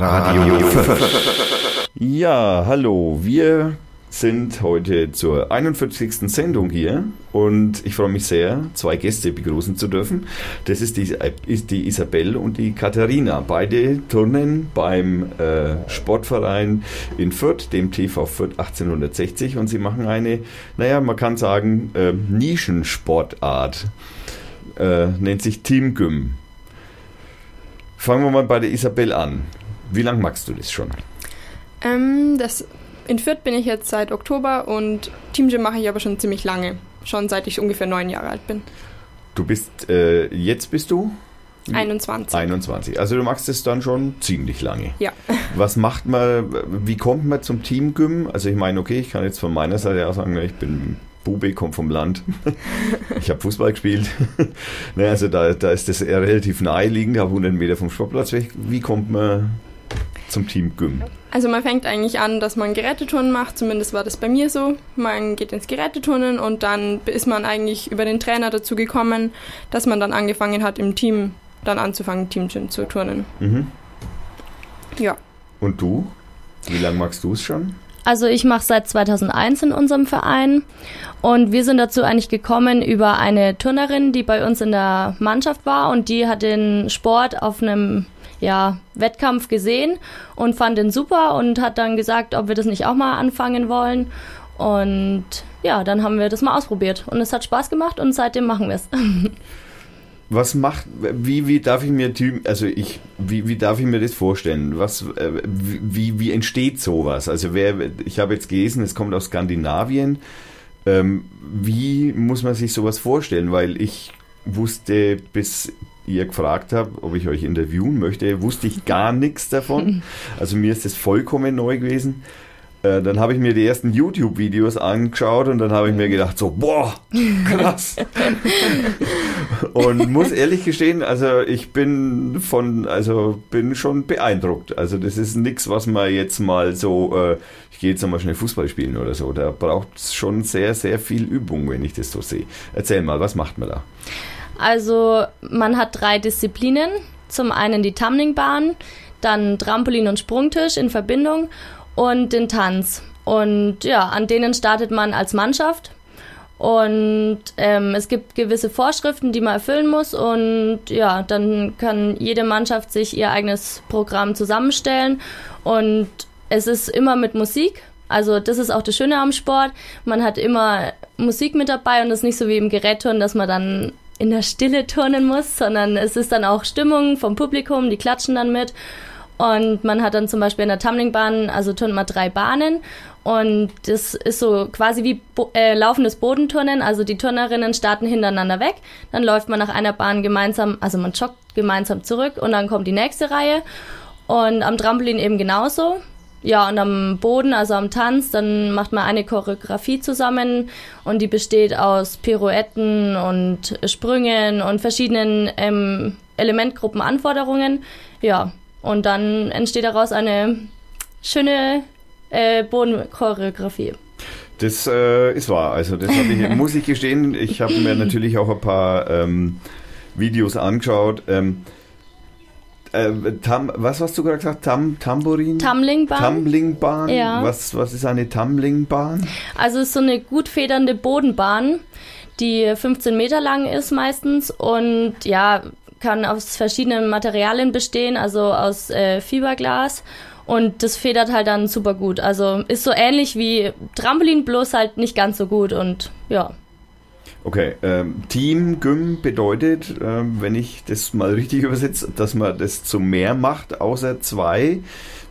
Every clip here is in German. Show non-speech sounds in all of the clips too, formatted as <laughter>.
Radio 5. Ja, hallo, wir sind heute zur 41. Sendung hier und ich freue mich sehr, zwei Gäste begrüßen zu dürfen. Das ist die, ist die Isabel und die Katharina. Beide turnen beim äh, Sportverein in Fürth, dem TV Fürth 1860 und sie machen eine, naja, man kann sagen, äh, Nischensportart. Äh, nennt sich Team Gym. Fangen wir mal bei der Isabel an. Wie lange magst du das schon? Ähm, das in Fürth bin ich jetzt seit Oktober und Teamgym mache ich aber schon ziemlich lange. Schon seit ich ungefähr neun Jahre alt bin. Du bist, äh, jetzt bist du? 21. 21. Also du machst es dann schon ziemlich lange. Ja. <laughs> Was macht man, wie kommt man zum Teamgym? Also ich meine, okay, ich kann jetzt von meiner Seite aus sagen, ich bin Bube, komme vom Land. <laughs> ich habe Fußball gespielt. <laughs> ne, also da, da ist das eher relativ naheliegend, habe 100 Meter vom Sportplatz weg. Wie kommt man zum Team Gym? Also man fängt eigentlich an, dass man Geräteturnen macht, zumindest war das bei mir so. Man geht ins Geräteturnen und dann ist man eigentlich über den Trainer dazu gekommen, dass man dann angefangen hat, im Team dann anzufangen, Teamgym zu turnen. Mhm. Ja. Und du? Wie lange magst du es schon? Also ich mache seit 2001 in unserem Verein und wir sind dazu eigentlich gekommen über eine Turnerin, die bei uns in der Mannschaft war und die hat den Sport auf einem ja, Wettkampf gesehen und fand den super und hat dann gesagt, ob wir das nicht auch mal anfangen wollen. Und ja, dann haben wir das mal ausprobiert und es hat Spaß gemacht und seitdem machen wir es. <laughs> Was macht, wie, wie darf ich mir, also ich, wie, wie darf ich mir das vorstellen? Was, äh, wie, wie entsteht sowas? Also wer, ich habe jetzt gelesen, es kommt aus Skandinavien. Ähm, wie muss man sich sowas vorstellen? Weil ich wusste bis ihr gefragt habt, ob ich euch interviewen möchte, wusste ich gar nichts davon. <laughs> Also mir ist das vollkommen neu gewesen. Äh, dann habe ich mir die ersten YouTube-Videos angeschaut und dann habe ich mir gedacht, so, boah, <laughs> krass. und muss ehrlich gestehen, also ich bin von, also bin schon beeindruckt. Also das ist nichts, was man jetzt mal so, äh, ich gehe jetzt nochmal schnell Fußball spielen oder so. Da braucht es schon sehr, sehr viel Übung, wenn ich das so sehe. Erzähl mal, was macht man da? Also man hat drei Disziplinen. Zum einen die Tumblingbahn, dann Trampolin und Sprungtisch in Verbindung und den Tanz. Und ja, an denen startet man als Mannschaft. Und ähm, es gibt gewisse Vorschriften, die man erfüllen muss. Und ja, dann kann jede Mannschaft sich ihr eigenes Programm zusammenstellen. Und es ist immer mit Musik. Also das ist auch das Schöne am Sport. Man hat immer Musik mit dabei und es ist nicht so wie im Gerätturnen, dass man dann in der Stille turnen muss, sondern es ist dann auch Stimmung vom Publikum, die klatschen dann mit. Und man hat dann zum Beispiel in der Tumblingbahn, also turnt man drei Bahnen und das ist so quasi wie Bo äh, laufendes Bodenturnen. Also die Turnerinnen starten hintereinander weg, dann läuft man nach einer Bahn gemeinsam, also man joggt gemeinsam zurück und dann kommt die nächste Reihe. Und am Trampolin eben genauso. Ja, und am Boden, also am Tanz, dann macht man eine Choreografie zusammen und die besteht aus Pirouetten und Sprüngen und verschiedenen ähm, Elementgruppen Anforderungen. Ja, und dann entsteht daraus eine schöne äh, Bodenchoreografie. Das äh, ist wahr. Also das ich, <laughs> muss ich gestehen. Ich habe mir natürlich auch ein paar ähm, Videos angeschaut. Ähm, äh, tam, was hast du gerade gesagt? Tam, Tambourin? Tumblingbahn. Tumblingbahn? Ja. Was, was ist eine Tumblingbahn? Also es ist so eine gut federnde Bodenbahn, die 15 Meter lang ist meistens und ja, kann aus verschiedenen Materialien bestehen, also aus äh, Fiberglas. Und das federt halt dann super gut. Also ist so ähnlich wie Trampolin, bloß halt nicht ganz so gut und ja. Okay, ähm, Team Gym bedeutet, ähm, wenn ich das mal richtig übersetze, dass man das zu mehr macht, außer zwei.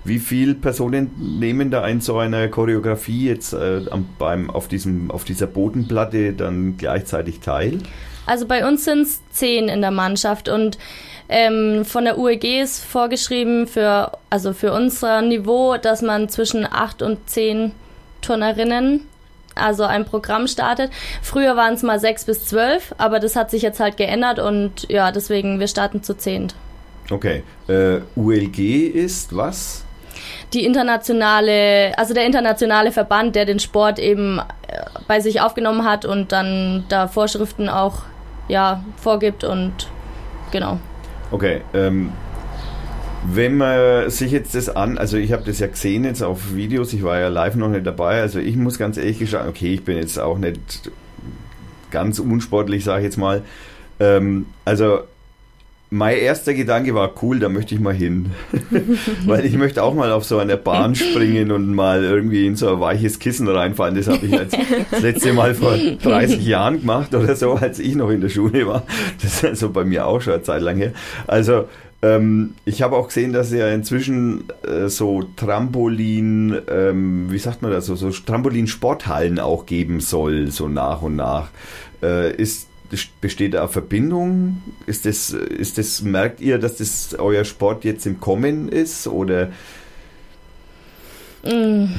Wie viele Personen nehmen da in so einer Choreografie jetzt äh, am, beim, auf, diesem, auf dieser Bodenplatte dann gleichzeitig teil? Also bei uns sind es zehn in der Mannschaft und ähm, von der UEG ist vorgeschrieben für, also für unser Niveau, dass man zwischen acht und zehn Turnerinnen also ein Programm startet. Früher waren es mal sechs bis zwölf, aber das hat sich jetzt halt geändert und ja, deswegen, wir starten zu zehnt. Okay. Äh, ULG ist was? Die internationale, also der internationale Verband, der den Sport eben äh, bei sich aufgenommen hat und dann da Vorschriften auch ja, vorgibt und genau. Okay. Ähm, Wenn man sich jetzt das an, also ich habe das ja gesehen jetzt auf Videos, ich war ja live noch nicht dabei, also ich muss ganz ehrlich gestehen, okay, ich bin jetzt auch nicht ganz unsportlich, sage ich jetzt mal. Ähm, also mein erster Gedanke war cool, da möchte ich mal hin. <laughs> Weil ich möchte auch mal auf so einer Bahn springen und mal irgendwie in so ein weiches Kissen reinfallen. Das habe ich jetzt das letzte Mal vor 30 Jahren gemacht oder so, als ich noch in der Schule war. Das ist also bei mir auch schon eine Zeit lang her. Also ähm, ich habe auch gesehen, dass ja inzwischen äh, so Trampolin, ähm, wie sagt man das, so, so Trampolin-Sporthallen auch geben soll, so nach und nach. Äh, ist besteht da Verbindung? Ist das, ist das, merkt ihr, dass das euer Sport jetzt im Kommen ist oder? Mm.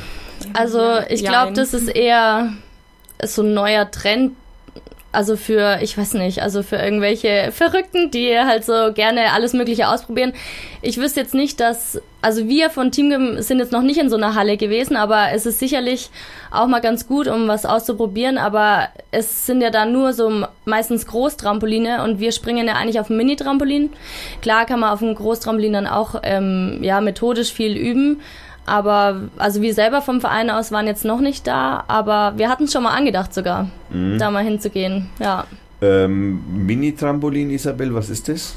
Also ich glaube, das ist eher so ein neuer Trend, also für, ich weiß nicht, also für irgendwelche Verrückten, die halt so gerne alles Mögliche ausprobieren. Ich wüsste jetzt nicht, dass, also wir von Team sind jetzt noch nicht in so einer Halle gewesen, aber es ist sicherlich auch mal ganz gut, um was auszuprobieren, aber es sind ja da nur so meistens Großtrampoline und wir springen ja eigentlich auf dem Mini-Trampolin. Klar kann man auf dem Großtrampolin dann auch, ähm, ja, methodisch viel üben, aber also wir selber vom Verein aus waren jetzt noch nicht da, aber wir hatten es schon mal angedacht sogar, mhm. da mal hinzugehen. Ja. Ähm, Mini-Trampolin, Isabel, was ist das?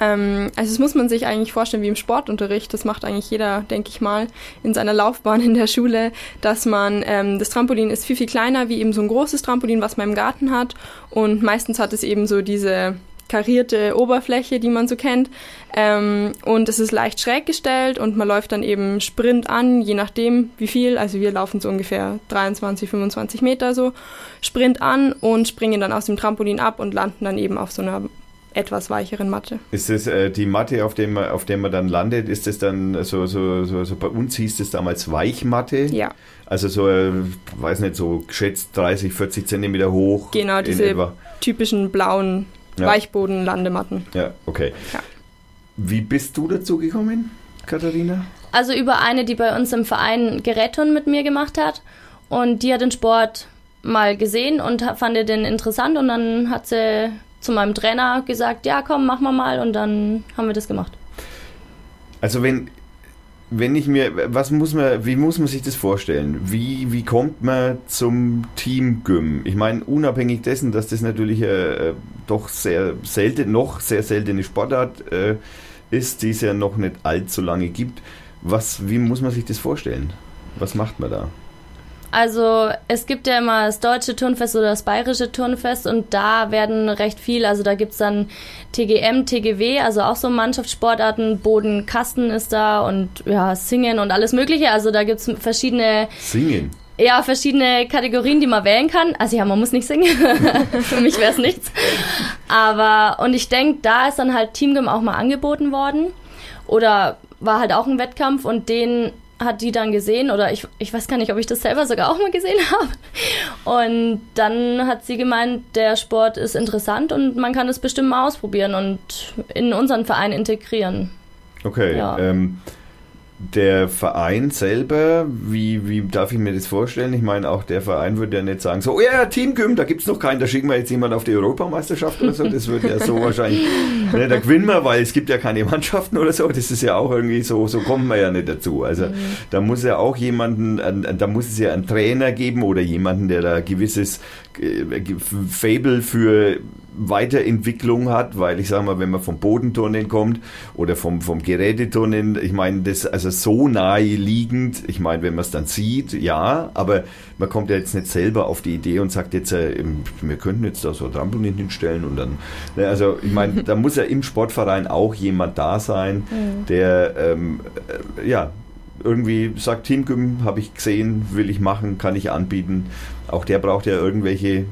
Ähm, also das muss man sich eigentlich vorstellen wie im Sportunterricht. Das macht eigentlich jeder, denke ich mal, in seiner Laufbahn in der Schule, dass man ähm, das Trampolin ist viel viel kleiner wie eben so ein großes Trampolin, was man im Garten hat und meistens hat es eben so diese karierte Oberfläche, die man so kennt. Ähm, und es ist leicht schräg gestellt und man läuft dann eben Sprint an, je nachdem wie viel. Also wir laufen so ungefähr 23, 25 Meter so Sprint an und springen dann aus dem Trampolin ab und landen dann eben auf so einer etwas weicheren Matte. Ist das äh, die Matte, auf der man, auf der man dann landet, ist das dann so, so, so, so bei uns hieß es damals Weichmatte? Ja. Also so, äh, weiß nicht, so geschätzt 30, 40 Zentimeter hoch. Genau, diese typischen blauen ja. Weichboden-Landematten. Ja, okay. Ja. Wie bist du dazu gekommen, Katharina? Also über eine, die bei uns im Verein Gerätturnen mit mir gemacht hat. Und die hat den Sport mal gesehen und fand den interessant. Und dann hat sie zu meinem Trainer gesagt, ja komm, machen wir mal. Und dann haben wir das gemacht. Also wenn wenn ich mir, was muss man, wie muss man sich das vorstellen? Wie, wie kommt man zum Team Gym? Ich meine, unabhängig dessen, dass das natürlich äh, doch sehr selten, noch sehr seltene Sportart äh, ist, die es ja noch nicht allzu lange gibt. Was, wie muss man sich das vorstellen? Was macht man da? Also es gibt ja immer das deutsche Turnfest oder das bayerische Turnfest und da werden recht viel, also da gibt's dann TGM, TGW, also auch so Mannschaftssportarten, Bodenkasten ist da und ja, Singen und alles mögliche. Also da gibt's verschiedene... Singen? Ja, verschiedene Kategorien, die man wählen kann. Also ja, man muss nicht singen. <laughs> Für mich wäre es nichts. Aber, und ich denke, da ist dann halt Teamgym auch mal angeboten worden. Oder war halt auch ein Wettkampf und den hat die dann gesehen oder ich, ich weiß gar nicht, ob ich das selber sogar auch mal gesehen <laughs> habe. Und dann hat sie gemeint, der Sport ist interessant und man kann es bestimmt mal ausprobieren und in unseren Verein integrieren. Okay. Ja. Ähm, der Verein selber, wie, wie darf ich mir das vorstellen? Ich meine, auch der Verein würde ja nicht sagen, so, oh ja, Team Gym, da gibt es noch keinen, da schicken wir jetzt jemand auf die Europameisterschaft oder so. Das würde ja so <laughs> wahrscheinlich, ne, da gewinnen wir, weil es gibt ja keine Mannschaften oder so. Das ist ja auch irgendwie so, so kommen wir ja nicht dazu. Also mhm. da muss ja auch jemanden, da muss es ja einen Trainer geben oder jemanden, der da gewisses äh, Fable für Weiterentwicklung hat, weil ich sage mal, wenn man vom Bodenturnen kommt oder vom, vom Geräteturnen, ich meine, das also so naheliegend, ich meine, wenn man es dann sieht, ja, aber man kommt ja jetzt nicht selber auf die Idee und sagt jetzt, äh, wir könnten jetzt da so Trampolin hinstellen und dann, ne, also ich meine, <laughs> da muss ja im Sportverein auch jemand da sein, mhm. der, ähm, äh, ja, irgendwie sagt, Teamgym habe ich gesehen, will ich machen, kann ich anbieten. Auch der braucht ja irgendwelche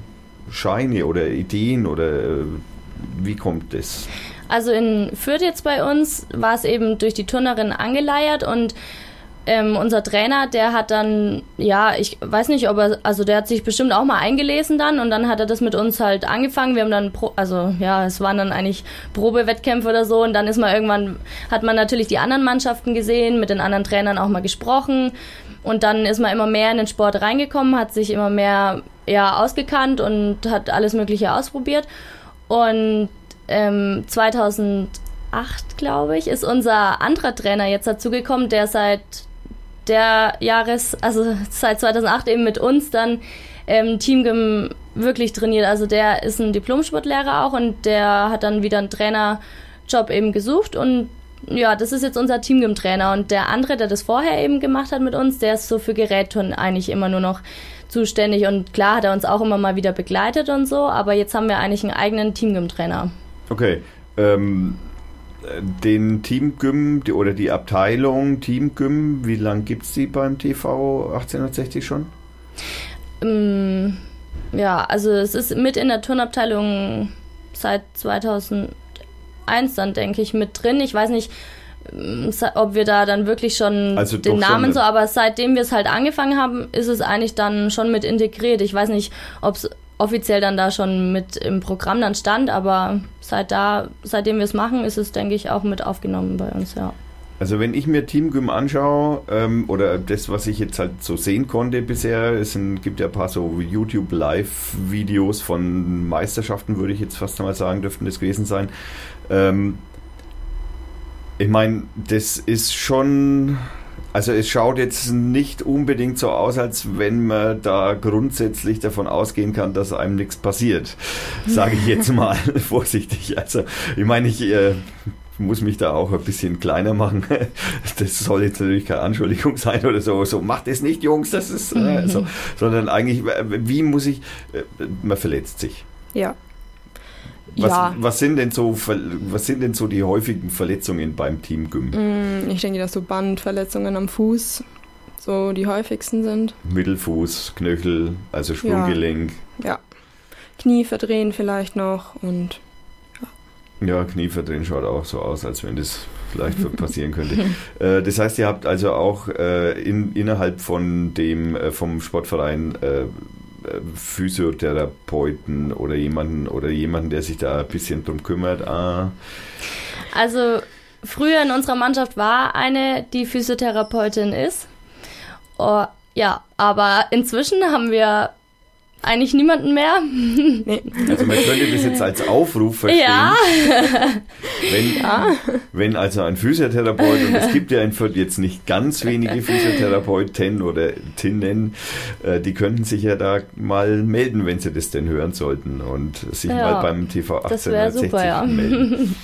Scheine oder Ideen oder äh, wie kommt das? Also in Fürth jetzt bei uns war es eben durch die Turnerin angeleiert und ähm, unser Trainer, der hat dann, ja, ich weiß nicht, ob er, also der hat sich bestimmt auch mal eingelesen dann und dann hat er das mit uns halt angefangen. Wir haben dann, Pro, also ja, es waren dann eigentlich Probewettkämpfe oder so und dann ist man irgendwann, hat man natürlich die anderen Mannschaften gesehen, mit den anderen Trainern auch mal gesprochen und dann ist man immer mehr in den Sport reingekommen, hat sich immer mehr ja, ausgekannt und hat alles Mögliche ausprobiert. Und ähm, 2000 glaube ich, ist unser anderer Trainer jetzt dazugekommen, der seit der Jahres, also seit 2008 eben mit uns dann ähm, Teamgym wirklich trainiert. Also der ist ein Diplom-Sportlehrer auch und der hat dann wieder einen Trainerjob eben gesucht und ja, das ist jetzt unser Teamgym-Trainer und der andere, der das vorher eben gemacht hat mit uns, der ist so für Gerätturnen eigentlich immer nur noch zuständig und klar hat er uns auch immer mal wieder begleitet und so, aber jetzt haben wir eigentlich einen eigenen Teamgym-Trainer. Okay, ähm, den Teamgym oder die Abteilung Teamgym, wie lange gibt es die beim TV 1860 schon? Ähm, ja, also es ist mit in der Turnabteilung seit 2001 dann, denke ich, mit drin. Ich weiß nicht, ob wir da dann wirklich schon also den Namen schon so, aber seitdem wir es halt angefangen haben, ist es eigentlich dann schon mit integriert. Ich weiß nicht, ob es offiziell dann da schon mit im Programm dann stand, aber seit da, seitdem wir es machen, ist es, denke ich, auch mit aufgenommen bei uns, ja. Also wenn ich mir Teamgym anschaue, ähm, oder das, was ich jetzt halt so sehen konnte bisher, es sind, gibt ja ein paar so YouTube-Live-Videos von Meisterschaften, würde ich jetzt fast mal sagen, dürften das gewesen sein. Ähm, ich meine, das ist schon also es schaut jetzt nicht unbedingt so aus, als wenn man da grundsätzlich davon ausgehen kann, dass einem nichts passiert. Sage ich jetzt mal <laughs> vorsichtig. Also ich meine, ich äh, muss mich da auch ein bisschen kleiner machen. <laughs> Das soll jetzt natürlich keine Anschuldigung sein oder so. So macht es nicht, Jungs. Das ist äh, so, <laughs> sondern eigentlich, wie muss ich? Äh, man verletzt sich. Ja. Was, ja. was, sind denn so, was sind denn so die häufigen Verletzungen beim Team Gym? Mm, ich denke, dass so Bandverletzungen am Fuß so die häufigsten sind. Mittelfuß, Knöchel, also Sprunggelenk. Ja. ja. Knie verdrehen vielleicht noch und ja. Ja, Knie verdrehen schaut auch so aus, als wenn das vielleicht <laughs> passieren könnte. äh, das heißt, ihr habt also auch äh, in, innerhalb von dem äh, vom Sportverein Physiotherapeuten oder jemanden oder jemanden, der sich da ein bisschen drum kümmert? Ah. Also früher in unserer Mannschaft war eine, die Physiotherapeutin ist. Oh, ja, aber inzwischen haben wir eigentlich niemanden mehr. Nee. Also man könnte das jetzt als Aufruf verstehen. Ja. Wenn, ja. wenn also ein Physiotherapeut, und es gibt ja in Fürth jetzt nicht ganz wenige Physiotherapeuten oder Tinnen, äh, die könnten sich ja da mal melden, wenn sie das denn hören sollten und sich ja, mal beim TV 1860 super, ja. melden.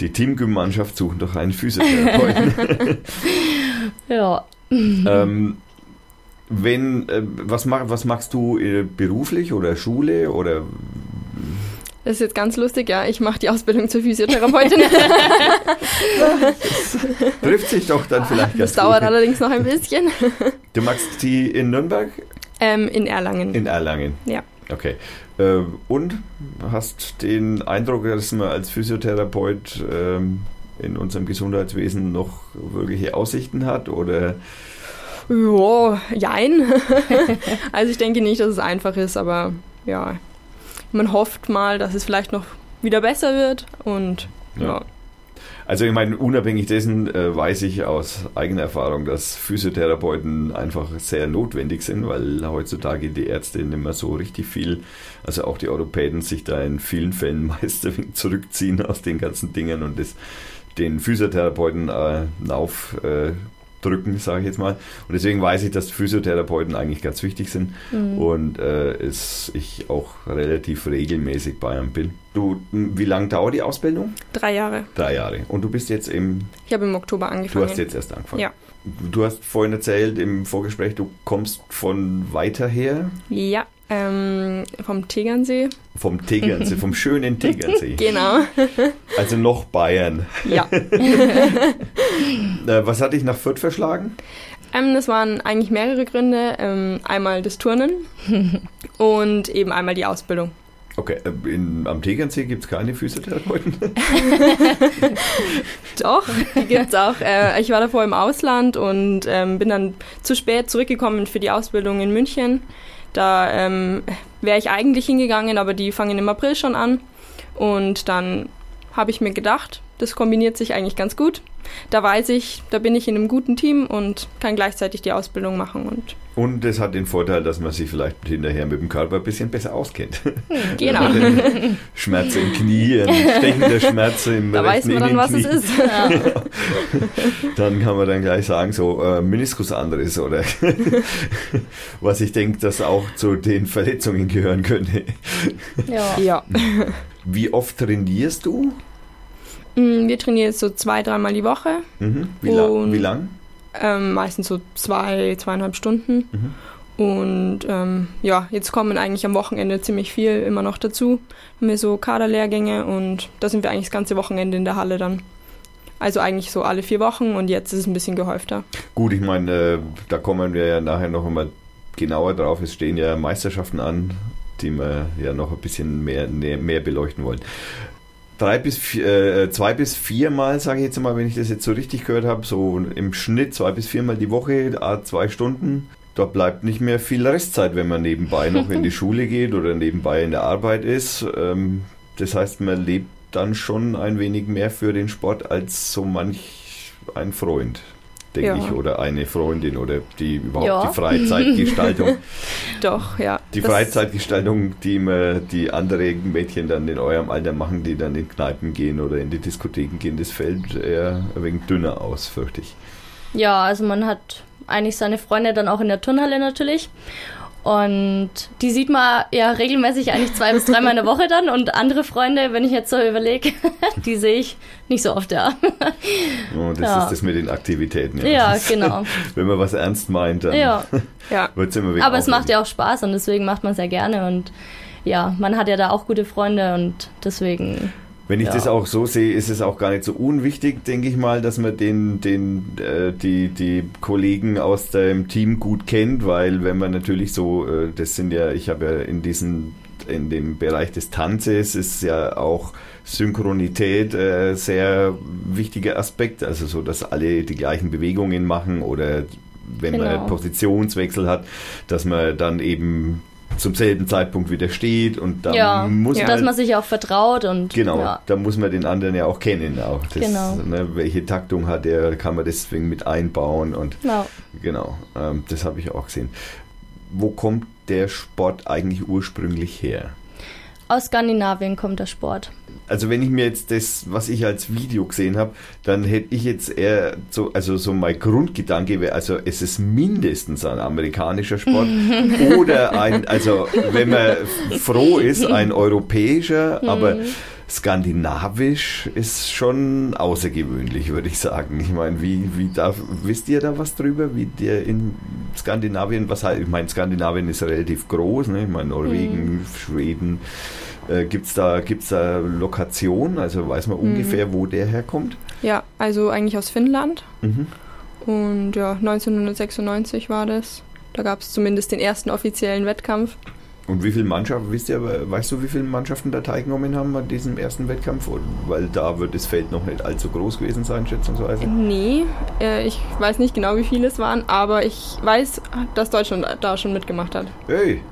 Die Teamgym-Mannschaft suchen doch einen Physiotherapeuten. <laughs> ja. Ähm, wenn, äh, was, mach, was machst du äh, beruflich oder Schule oder? Das ist jetzt ganz lustig, ja. Ich mache die Ausbildung zur Physiotherapeutin. das <laughs> <laughs> trifft sich doch dann vielleicht ganz Das dauert gut. allerdings noch ein bisschen. Du magst die in Nürnberg? Ähm, in Erlangen. In Erlangen. Ja. Okay. Äh, und hast den Eindruck, dass man als Physiotherapeut ähm, in unserem Gesundheitswesen noch wirkliche Aussichten hat oder ja, jein. <laughs> also ich denke nicht, dass es einfach ist, aber ja, man hofft mal, dass es vielleicht noch wieder besser wird und ja. ja. Also ich meine, unabhängig dessen äh, weiß ich aus eigener Erfahrung, dass Physiotherapeuten einfach sehr notwendig sind, weil heutzutage die Ärzte nicht mehr so richtig viel, also auch die Europäden sich da in vielen Fällen <laughs> meist zurückziehen aus den ganzen Dingen und das den Physiotherapeuten äh, auf äh, drücken, sage ich jetzt mal. Und deswegen weiß ich, dass Physiotherapeuten eigentlich ganz wichtig sind mhm. und äh, es, ich auch relativ regelmäßig bei einem bin. Du, wie lange dauert die Ausbildung? Drei Jahre. Drei Jahre. Und du bist jetzt im. Ich habe im Oktober angefangen. Du hast jetzt erst angefangen. Ja. Du hast vorhin erzählt im Vorgespräch, du kommst von weiter her. Ja, ähm, vom Tegernsee. Vom Tegernsee, vom schönen Tegernsee. <laughs> genau. <laughs> Also noch Bayern. Ja. <laughs> Äh, was hat dich nach Fürth verschlagen? Ähm, das waren eigentlich mehrere Gründe. Ähm, einmal das Turnen und eben einmal die Ausbildung. Okay, äh, in, am Tegernsee gibt es keine Physiotherapeuten? Doch, die gibt es auch. Äh, ich war davor im Ausland und ähm, bin dann zu spät zurückgekommen für die Ausbildung in München. Da ähm, wäre ich eigentlich hingegangen, aber die fangen im April schon an. Und dann habe ich mir gedacht, Das kombiniert sich eigentlich ganz gut. Da weiß ich, da bin ich in einem guten Team und kann gleichzeitig die Ausbildung machen. Und, und es hat den Vorteil, dass man sich vielleicht hinterher mit dem Körper ein bisschen besser auskennt. <laughs> Genau. Schmerz im Knie, <laughs> ein stechender Schmerz im Da weiß man dann, was es ist. <laughs> Ja. dann kann man dann gleich sagen, so äh, Meniskusanriss oder was ich denke, dass auch zu den Verletzungen gehören könnte. Ja. ja. Wie oft trainierst du? Mm, wir trainieren jetzt so zwei, dreimal die Woche. Mhm. Wie, la wie lang? Ähm, meistens so zwei, zweieinhalb Stunden. Mhm. Und ähm, ja, jetzt kommen eigentlich am Wochenende ziemlich viel immer noch dazu. Haben wir so Kaderlehrgänge und da sind wir eigentlich das ganze Wochenende in der Halle dann. Also eigentlich so alle vier Wochen und jetzt ist es ein bisschen gehäufter. Gut, ich meine, äh, da kommen wir ja nachher noch einmal genauer drauf. Es stehen ja Meisterschaften an, die wir ja noch ein bisschen mehr, mehr beleuchten wollen drei bis vier, äh, zwei bis viermal, sage ich jetzt mal, wenn ich das jetzt so richtig gehört habe, so im Schnitt zwei bis viermal die Woche, zwei Stunden. Da bleibt nicht mehr viel Restzeit, wenn man nebenbei noch in die <laughs> Schule geht oder nebenbei in der Arbeit ist. Ähm, das heißt, man lebt dann schon ein wenig mehr für den Sport als so manch ein Freund denke ja. ich, oder eine Freundin oder die überhaupt ja. die Freizeitgestaltung. <laughs> Doch, ja. Die das Freizeitgestaltung, die immer die anderen Mädchen dann in eurem Alter machen, die dann in Kneipen gehen oder in die Diskotheken gehen, das fällt eher ein wenig dünner aus, fürchte ich. Ja, also man hat eigentlich seine Freunde dann auch in der Turnhalle natürlich. Und die sieht man ja regelmäßig eigentlich zwei bis dreimal in der Woche dann. Und andere Freunde, wenn ich jetzt so überlege, <laughs> die sehe ich nicht so oft, ja. Oh, das ja. ist das mit den Aktivitäten. Ja, ja genau. <laughs> wenn man was ernst meint, dann ja. <laughs> ja. wird es immer wieder. Aber es macht ja auch Spaß und deswegen macht man es ja gerne. Und ja, man hat ja da auch gute Freunde und deswegen wenn ich ja. das auch so sehe, ist es auch gar nicht so unwichtig, denke ich mal, dass man den, den, äh, die, die Kollegen aus dem Team gut kennt, weil wenn man natürlich so, äh, das sind ja, ich habe ja in diesem, in dem Bereich des Tanzes ist ja auch Synchronität äh, sehr wichtiger Aspekt, also so, dass alle die gleichen Bewegungen machen oder wenn genau. man Positionswechsel hat, dass man dann eben zum selben Zeitpunkt wieder steht und da ja, muss ja. man. Dass man sich auch vertraut und. Genau, ja. da muss man den anderen ja auch kennen. Auch das, genau. Ne, welche Taktung hat er, kann man deswegen mit einbauen und. Genau, genau ähm, das habe ich auch gesehen. Wo kommt der Sport eigentlich ursprünglich her? Aus Skandinavien kommt der Sport. Also wenn ich mir jetzt das, was ich als Video gesehen habe, dann hätte ich jetzt eher so, also so mein Grundgedanke wäre, also es ist mindestens ein amerikanischer Sport oder ein, also wenn man <laughs> froh ist, ein europäischer, aber mhm. skandinavisch ist schon außergewöhnlich, würde ich sagen. Ich meine, wie, wie da, wisst ihr da was drüber, wie der in Skandinavien, was halt, ich meine, Skandinavien ist relativ groß, ne? ich meine, Norwegen, mhm. Schweden, äh, Gibt es da, gibt's da Lokationen? Also weiß man mhm. ungefähr, wo der herkommt? Ja, also eigentlich aus Finnland. Mhm. Und ja, 1996 war das. Da gab es zumindest den ersten offiziellen Wettkampf. Und wie viele Mannschaften, wisst ihr, weißt du, wie viele Mannschaften da teilgenommen haben an diesem ersten Wettkampf? Weil da wird das Feld noch nicht allzu groß gewesen sein, schätzungsweise. Nee, äh, ich weiß nicht genau, wie viele es waren, aber ich weiß, dass Deutschland da schon mitgemacht hat. Hey,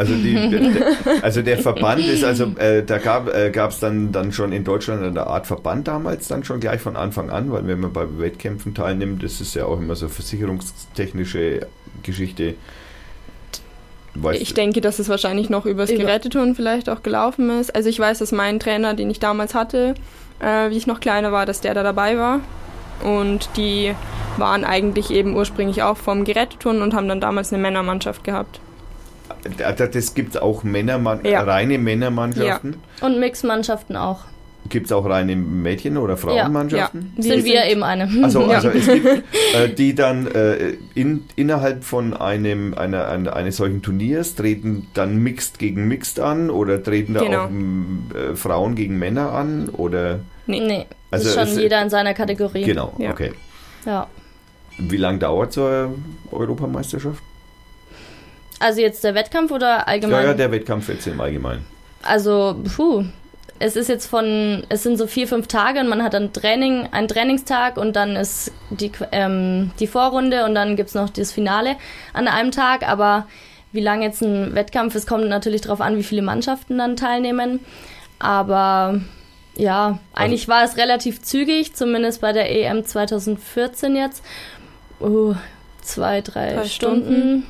also, die, <laughs> der, also der Verband ist, also äh, da gab es äh, dann, dann schon in Deutschland eine Art Verband damals dann schon gleich von Anfang an, weil wenn man bei Wettkämpfen teilnimmt, das ist ja auch immer so versicherungstechnische Geschichte. Weißt ich denke, dass es wahrscheinlich noch übers Geräteturnen vielleicht auch gelaufen ist. Also ich weiß, dass mein Trainer, den ich damals hatte, äh, wie ich noch kleiner war, dass der da dabei war. Und die waren eigentlich eben ursprünglich auch vom Geräteturnen und haben dann damals eine Männermannschaft gehabt. Das gibt es auch Männermann ja. reine Männermannschaften. Ja. Und Mixmannschaften auch. Gibt es auch reine Mädchen- oder Frauenmannschaften? Ja, ja. sind wir eben eine. Also, also es gibt <laughs> äh, die dann äh, in, innerhalb von einem einer, einer, eines solchen Turniers treten dann Mixed gegen Mixed an oder treten da genau. auch äh, Frauen gegen Männer an oder? Nee, nee. Also ist schon es, jeder in seiner Kategorie. Genau, okay. Ja. Wie lange dauert so eine Europameisterschaft? Also jetzt der Wettkampf oder allgemein? Ja, ja, der Wettkampf jetzt im Allgemeinen. Also, puh. Es ist jetzt von, es sind so vier, fünf Tage und man hat dann Training, einen Trainingstag und dann ist die, ähm, die Vorrunde und dann gibt es noch das Finale an einem Tag. Aber wie lange jetzt ein Wettkampf ist, kommt natürlich darauf an, wie viele Mannschaften dann teilnehmen. Aber Ja, eigentlich also, war es relativ zügig, zumindest bei der EM 2014 jetzt. Uh, zwei, drei, drei Stunden. Stunden.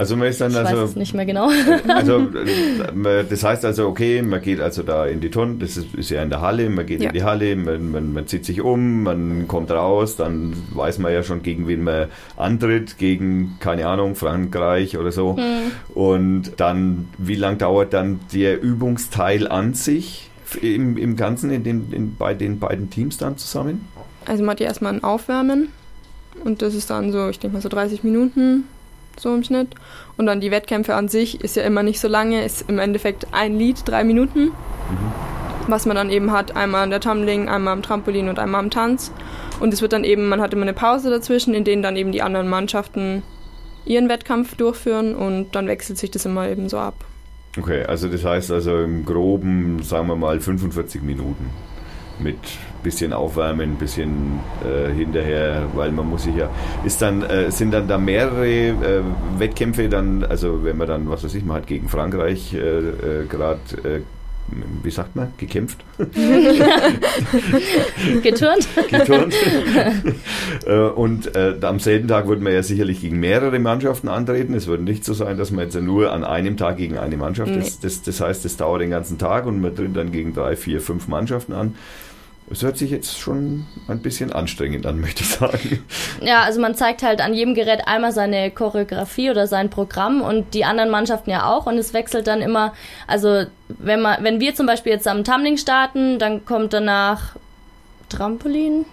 Also man ist dann ich also. Weiß es nicht mehr genau. <laughs> Also <laughs> das heißt also, okay, man geht also da in die Tonne, das ist, ist ja in der Halle, man geht ja. in die Halle, man, man, man, zieht sich um, man kommt raus, dann weiß man ja schon, gegen wen man antritt, gegen, keine Ahnung, Frankreich oder so. Mhm. Und dann, wie lang dauert dann der Übungsteil an sich im, im Ganzen in den, in, bei den beiden Teams dann zusammen? Also man hat ja erstmal ein Aufwärmen und das ist dann so, ich denke mal so 30 Minuten so im Schnitt. Und dann die Wettkämpfe an sich ist ja immer nicht so lange, ist im Endeffekt ein Lied, drei Minuten. Mhm. Was man dann eben hat, einmal an der Tumbling, einmal am Trampolin und einmal am Tanz. Und es wird dann eben, man hat immer eine Pause dazwischen, in denen dann eben die anderen Mannschaften ihren Wettkampf durchführen und dann wechselt sich das immer eben so ab. Okay, also das heißt also im groben, sagen wir mal, 45 Minuten mit bisschen aufwärmen, bisschen äh, hinterher, weil man muss sich ja, ist dann, äh, sind dann da mehrere äh, Wettkämpfe dann, also wenn man dann, was weiß ich, man hat gegen Frankreich äh, äh, gerade äh, wie sagt man, gekämpft? <laughs> Geturnt. Geturnt. <laughs> und äh, am selben Tag würde man ja sicherlich gegen mehrere Mannschaften antreten. Es würde nicht so sein, dass man jetzt nur an einem Tag gegen eine Mannschaft nee. ist. Das, das heißt, das dauert den ganzen Tag und man tritt dann gegen drei, vier, fünf Mannschaften an. Es hört sich jetzt schon ein bisschen anstrengend an, möchte ich sagen. Ja, also man zeigt halt an jedem Gerät einmal seine Choreografie oder sein Programm und die anderen Mannschaften ja auch und es wechselt dann immer, also wenn man, wenn wir zum Beispiel jetzt am Tumbling starten, dann kommt danach Trampolin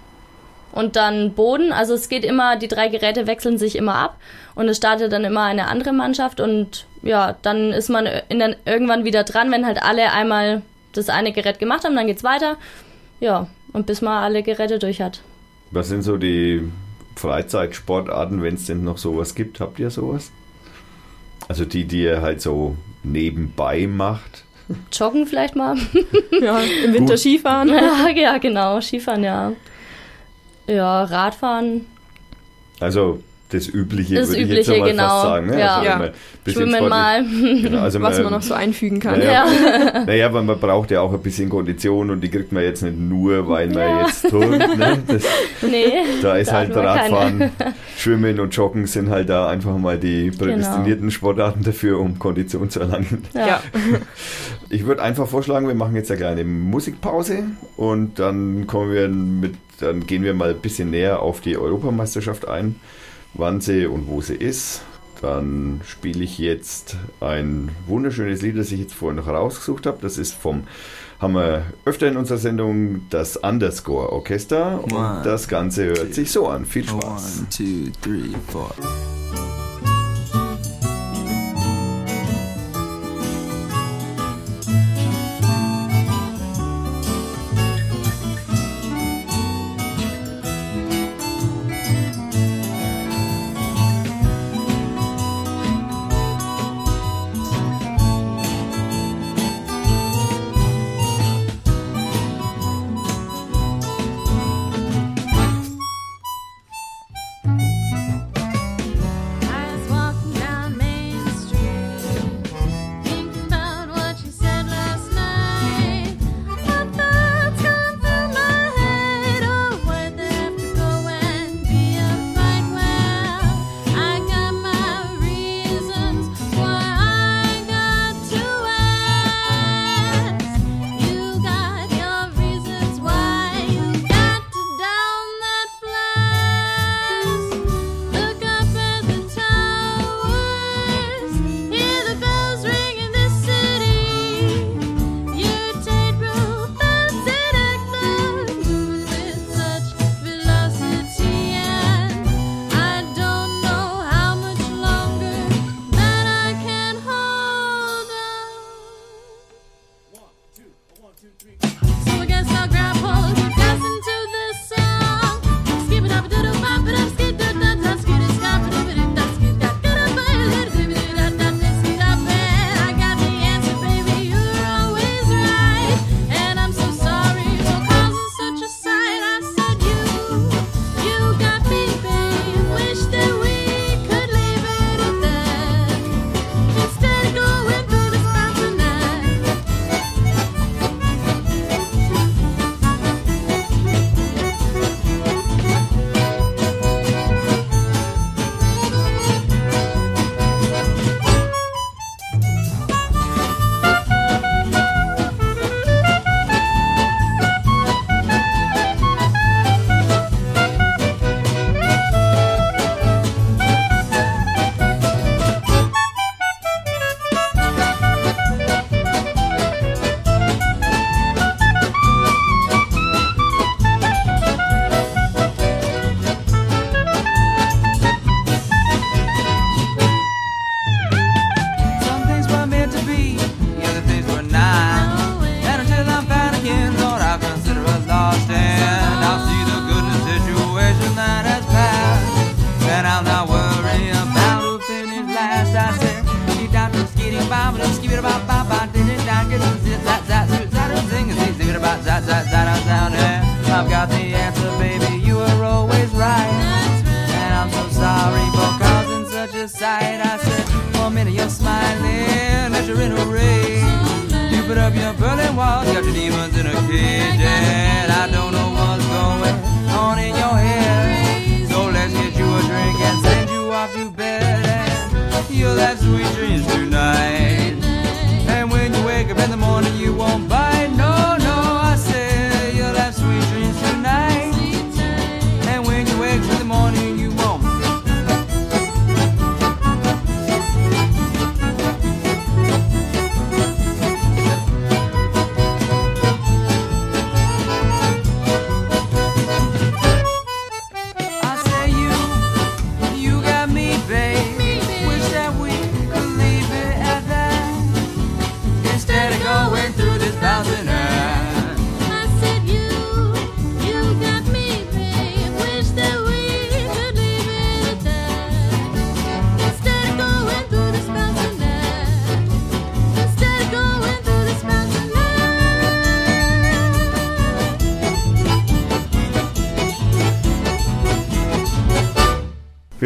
und dann Boden. Also es geht immer, die drei Geräte wechseln sich immer ab und es startet dann immer eine andere Mannschaft und ja, dann ist man in dann irgendwann wieder dran, wenn halt alle einmal das eine Gerät gemacht haben, dann geht's weiter ja, und bis man alle Geräte durch hat. Was sind so die Freizeitsportarten, wenn es denn noch sowas gibt? Habt ihr sowas? Also die, die ihr halt so nebenbei macht? Joggen vielleicht mal. <laughs> ja, im Winter Gut. Skifahren. <laughs> Ja, ja, genau, Skifahren, ja. Ja, Radfahren. Also das Übliche, das würde Übliche, ich jetzt mal genau. fast sagen. Ne? Ja. Also ja. Schwimmen mal. Genau, also <laughs> Was man, man, noch so einfügen kann. Naja, ja. <laughs> naja, weil man braucht ja auch ein bisschen Kondition und die kriegt man jetzt nicht nur, weil man ja. jetzt tut. Ne? Das, <laughs> nee, da ist halt Radfahren, Schwimmen und Joggen sind halt da einfach mal die prädestinierten genau. Sportarten dafür, um Kondition zu erlangen. Ja. Ich würde einfach vorschlagen, wir machen jetzt eine kleine Musikpause und dann kommen wir mit, dann gehen wir mal ein bisschen näher auf die Europameisterschaft ein wann sie und wo sie ist. Dann spiele ich jetzt ein wunderschönes Lied, das ich jetzt vorhin noch rausgesucht habe. Das ist vom, haben wir öfter in unserer Sendung, das Underscore Orchester. Und one, das Ganze hört two, sich so an. Viel Spaß. One, two, three, four.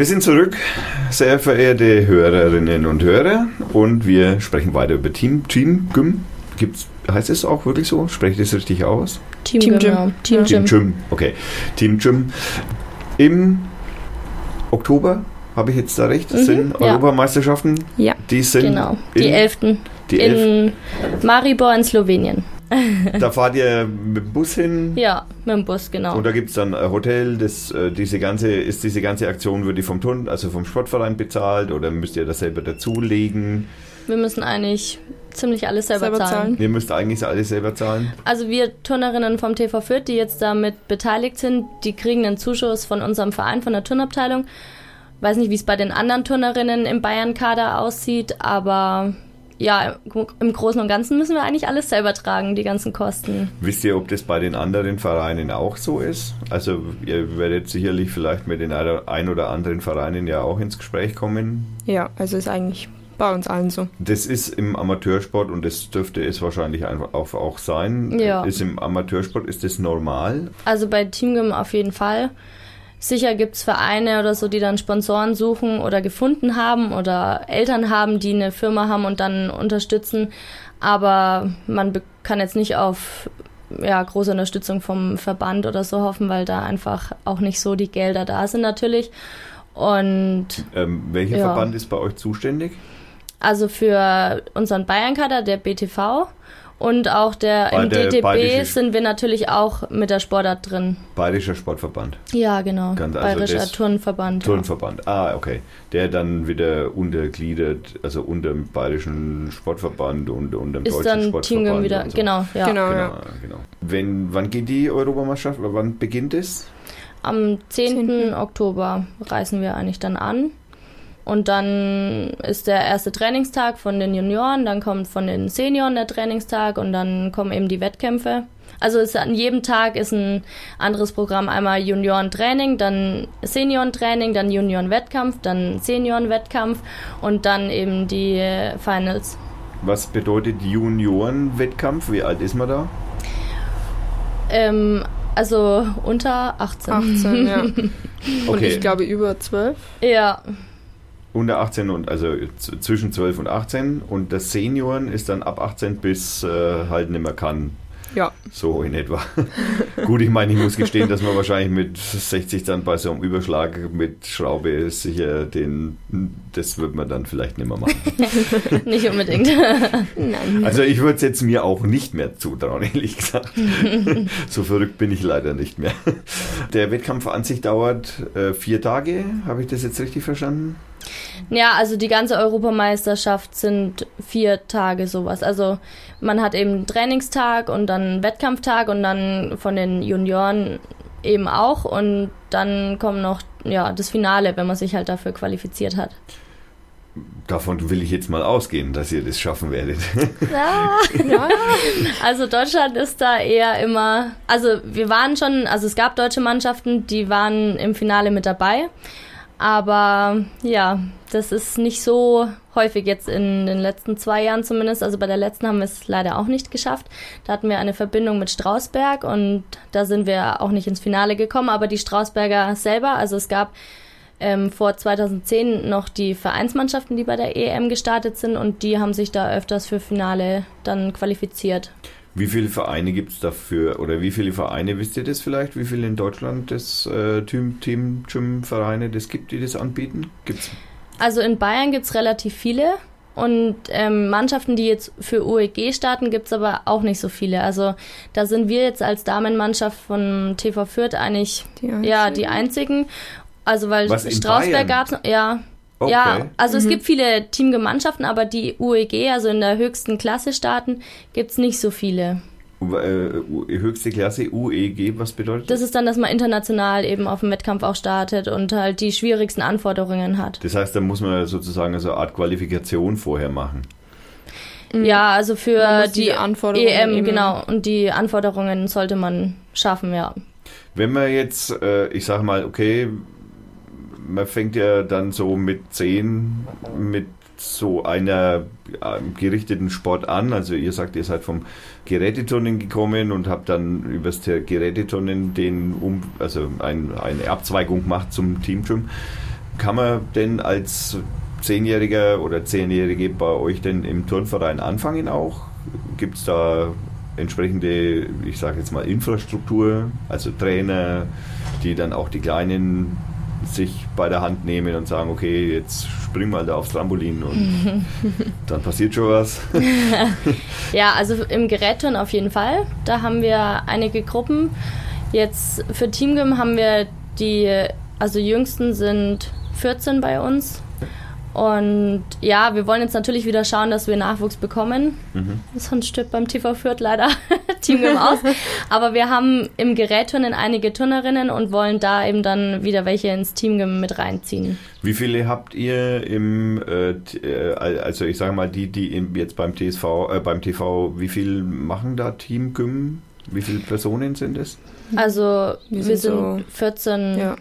Wir sind zurück, sehr verehrte Hörerinnen und Hörer, und wir sprechen weiter über Team, Team Gym. Gibt's, heißt es auch wirklich so? Spreche ich das richtig aus? Team, Team Gym. Gym. Team Team Gym. Gym, okay. Team Gym. Im Oktober, habe ich jetzt da recht, sind ja. Europameisterschaften. Ja. Die sind Genau, die in, elften. die elf. in Maribor in Slowenien. <laughs> Da fahrt ihr mit dem Bus hin. Ja, mit dem Bus, genau. Und da gibt es dann ein Hotel, das, äh, diese ganze, ist diese ganze Aktion, wird die vom Turn, also vom Sportverein bezahlt oder müsst ihr das selber dazulegen? Wir müssen eigentlich ziemlich alles selber, Selber zahlen. zahlen. Ihr müsst eigentlich alles selber zahlen. Also wir Turnerinnen vom TV Fürth, die jetzt damit beteiligt sind, die kriegen einen Zuschuss von unserem Verein, von der Turnabteilung. Weiß nicht, wie es bei den anderen Turnerinnen im Bayern-Kader aussieht, aber ja, im Großen und Ganzen müssen wir eigentlich alles selber tragen, die ganzen Kosten. Wisst ihr, ob das bei den anderen Vereinen auch so ist? Also ihr werdet sicherlich vielleicht mit den ein oder anderen Vereinen ja auch ins Gespräch kommen. Ja, also ist eigentlich bei uns allen so. Das ist im Amateursport und das dürfte es wahrscheinlich einfach auch, auch sein. Ja. Ist im Amateursport ist das normal? Also bei Teamgym auf jeden Fall. Sicher gibt's Vereine oder so, die dann Sponsoren suchen oder gefunden haben oder Eltern haben, die eine Firma haben und dann unterstützen. Aber man kann jetzt nicht auf ja, große Unterstützung vom Verband oder so hoffen, weil da einfach auch nicht so die Gelder da sind natürlich. Und Ähm, welcher Ja. Verband ist bei euch zuständig? also für unseren Bayern-Kader, der BTV und auch der Bei im der DTB sind wir natürlich auch mit der Sportart drin. Bayerischer Sportverband, Ja, genau. Ganz- also Bayerischer Turnverband. Turnverband. Ah, okay. Der dann wieder untergliedert, also unter dem Bayerischen Sportverband und unter dem Ist Deutschen dann Sportverband. Teamgym wieder, und so. genau, ja. Genau, Genau, ja. genau. Wenn, wann geht die Europameisterschaft oder wann beginnt es? Am 10. 10.. Oktober reisen wir eigentlich dann an. Und dann ist der erste Trainingstag von den Junioren, dann kommt von den Senioren der Trainingstag und dann kommen eben die Wettkämpfe. Also es, an jedem Tag ist ein anderes Programm. Einmal Juniorentraining, dann Seniorentraining, dann Juniorenwettkampf, dann Seniorenwettkampf und dann eben die Finals. Was bedeutet Juniorenwettkampf? Wie alt ist man da? Ähm, also unter 18. 18, ja. <laughs> Und Okay. ich glaube über 12. Ja, Unter 18 und also zwischen 12 und 18 und das Senioren ist dann ab 18 bis äh, halt nicht mehr kann. Ja. So in etwa. <laughs> Gut, ich meine, ich muss gestehen, dass man wahrscheinlich mit 60 dann bei so einem Überschlag mit Schraube sicher den, das wird man dann vielleicht nicht mehr machen. <laughs> nicht unbedingt. <laughs> Nein. Also ich würde es jetzt mir auch nicht mehr zutrauen, ehrlich gesagt. so verrückt bin ich leider nicht mehr. Der Wettkampf an sich dauert äh, vier Tage, habe ich das jetzt richtig verstanden? Ja, also die ganze Europameisterschaft sind vier Tage sowas. Also man hat eben einen Trainingstag und dann Wettkampftag und dann von den Junioren eben auch und dann kommt noch ja das Finale, wenn man sich halt dafür qualifiziert hat. Davon will ich jetzt mal ausgehen, dass ihr das schaffen werdet. <laughs> Ja, Ja, also Deutschland ist da eher immer, also wir waren schon, also es gab deutsche Mannschaften, die waren im Finale mit dabei, aber ja, das ist nicht so häufig jetzt in den letzten zwei Jahren zumindest. Also bei der letzten haben wir es leider auch nicht geschafft. Da hatten wir eine Verbindung mit Strausberg und da sind wir auch nicht ins Finale gekommen, aber die Strausberger selber, also es gab ähm, vor 2010 noch die Vereinsmannschaften, die bei der EM gestartet sind und die haben sich da öfters für Finale dann qualifiziert. Wie viele Vereine gibt es dafür oder wie viele Vereine, wisst ihr das vielleicht, wie viele in Deutschland das äh, Team, Team Gym Vereine das gibt, die das anbieten? Gibt's? Also in Bayern gibt's relativ viele und ähm, Mannschaften, die jetzt für UEG starten, gibt's aber auch nicht so viele. Also da sind wir jetzt als Damenmannschaft von TV Fürth eigentlich Die ja einzigen. die einzigen. Also weil Was, Strausberg gab's noch, ja. Okay. Ja, also es gibt viele Teamgemeinschaften, aber die UEG, also in der höchsten Klasse starten, gibt's nicht so viele. Äh, höchste Klasse UEG, was bedeutet Das ist dann, dass man international eben auf dem Wettkampf auch startet und halt die schwierigsten Anforderungen hat. Das heißt, da muss man sozusagen so eine Art Qualifikation vorher machen. Ja, also für die diese Anforderungen EM, eben- genau. Und die Anforderungen sollte man schaffen, ja. Wenn man jetzt, äh, ich sage mal, okay, man fängt ja dann so mit 10 mit so einer gerichteten Sport an. Also ihr sagt, ihr seid vom Geräteturnen gekommen und habt dann übers Geräteturnen den um, also ein, eine Abzweigung gemacht zum Teamgym. Kann man denn als Zehnjähriger oder Zehnjährige bei euch denn im Turnverein anfangen auch? Gibt es da entsprechende, ich sage jetzt mal, Infrastruktur, also Trainer, die dann auch die Kleinen sich bei der Hand nehmen und sagen, okay, jetzt spring mal da aufs Trampolin und <laughs> dann passiert schon was. <laughs> Ja, also im Gerätturnen auf jeden Fall. Da haben wir einige Gruppen. Jetzt für Teamgym haben wir die, also jüngsten sind 14 bei uns. Und ja, wir wollen jetzt natürlich wieder schauen, dass wir Nachwuchs bekommen. Sonst stirbt beim TV Fürth leider <laughs> Teamgym aus. Aber wir haben im Gerätturnen einige Turnerinnen und wollen da eben dann wieder welche ins Teamgym mit reinziehen. Wie viele habt ihr im, äh, äh, also ich sage mal, die, die im, jetzt beim TSV, äh, beim TV, wie viel machen da Team Gym? Wie viele Personen sind es? Also wir, Wir sind, sind so- 14 Ja.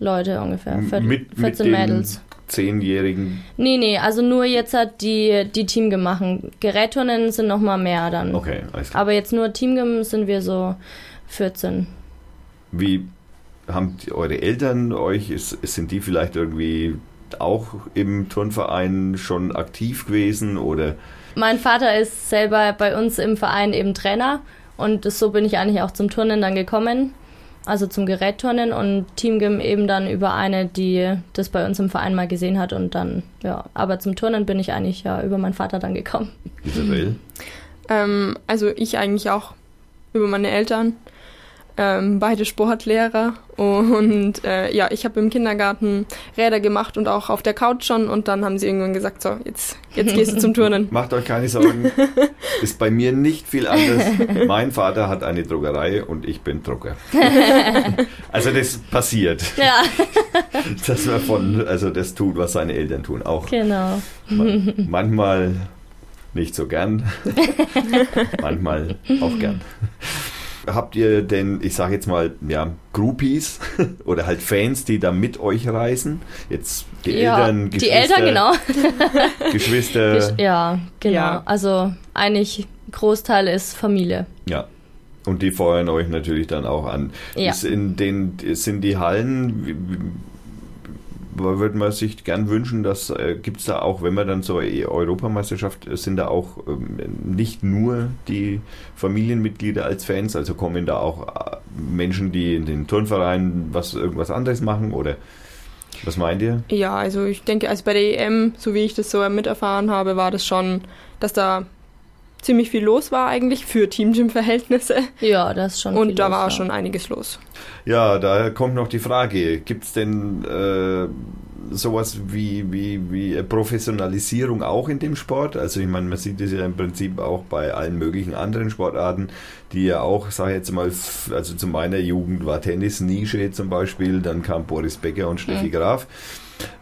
Leute ungefähr. Vier- mit, 14 mit den Mädels. Zehnjährigen. Nee, nee, also nur jetzt hat die, die machen. Gerätturnen sind noch mal mehr dann. Okay, alles klar. Aber jetzt nur Teamgym sind wir so 14. Wie haben die, eure Eltern euch, ist, sind die vielleicht irgendwie auch im Turnverein schon aktiv gewesen oder Mein Vater ist selber bei uns im Verein eben Trainer und so bin ich eigentlich auch zum Turnen dann gekommen. Also zum Gerätturnen und Teamgym eben dann über eine, die das bei uns im Verein mal gesehen hat und dann, ja. Aber zum Turnen bin ich eigentlich ja über meinen Vater dann gekommen. Isabel? Ähm, also ich eigentlich auch über meine Eltern. Ähm, beide Sportlehrer und äh, ja, ich habe im Kindergarten Räder gemacht und auch auf der Couch schon und dann haben sie irgendwann gesagt, so, jetzt, jetzt gehst du zum Turnen. <laughs> Macht euch keine Sorgen, <laughs> ist bei mir nicht viel anders. Mein Vater hat eine Druckerei und ich bin Drucker. <laughs> Also das passiert, Ja, dass man von, also das tut, was seine Eltern tun, auch genau. Ma- manchmal nicht so gern, manchmal auch gern. Habt ihr denn, ich sage jetzt mal, ja, Groupies <laughs> oder halt Fans, die da mit euch reisen? Jetzt die ja, Eltern, die Geschwister, Eltern, genau. <laughs> Geschwister, Gesch- Ja, genau. Ja. Also eigentlich Großteil ist Familie. ja. Und die feuern euch natürlich dann auch an. Ja. Ist in den, sind die Hallen, würde man sich gern wünschen, dass äh, gibt es da auch, wenn man dann zur Europameisterschaft, äh, sind da auch ähm, nicht nur die Familienmitglieder als Fans, also kommen da auch äh, Menschen, die in den Turnvereinen was irgendwas anderes machen oder was meint ihr? Ja, also ich denke, also bei der EM, so wie ich das so miterfahren habe, war das schon, dass da ziemlich viel los war eigentlich für Team-Gym-Verhältnisse. Ja, das ist schon viel Und da los, war ja. schon einiges los. Ja, da kommt noch die Frage, gibt es denn äh, sowas wie, wie, wie Professionalisierung auch in dem Sport? Also ich meine, man sieht das ja im Prinzip auch bei allen möglichen anderen Sportarten, die ja auch, sage ich jetzt mal, also zu meiner Jugend war Tennis Nische zum Beispiel, dann kam Boris Becker und Steffi Graf.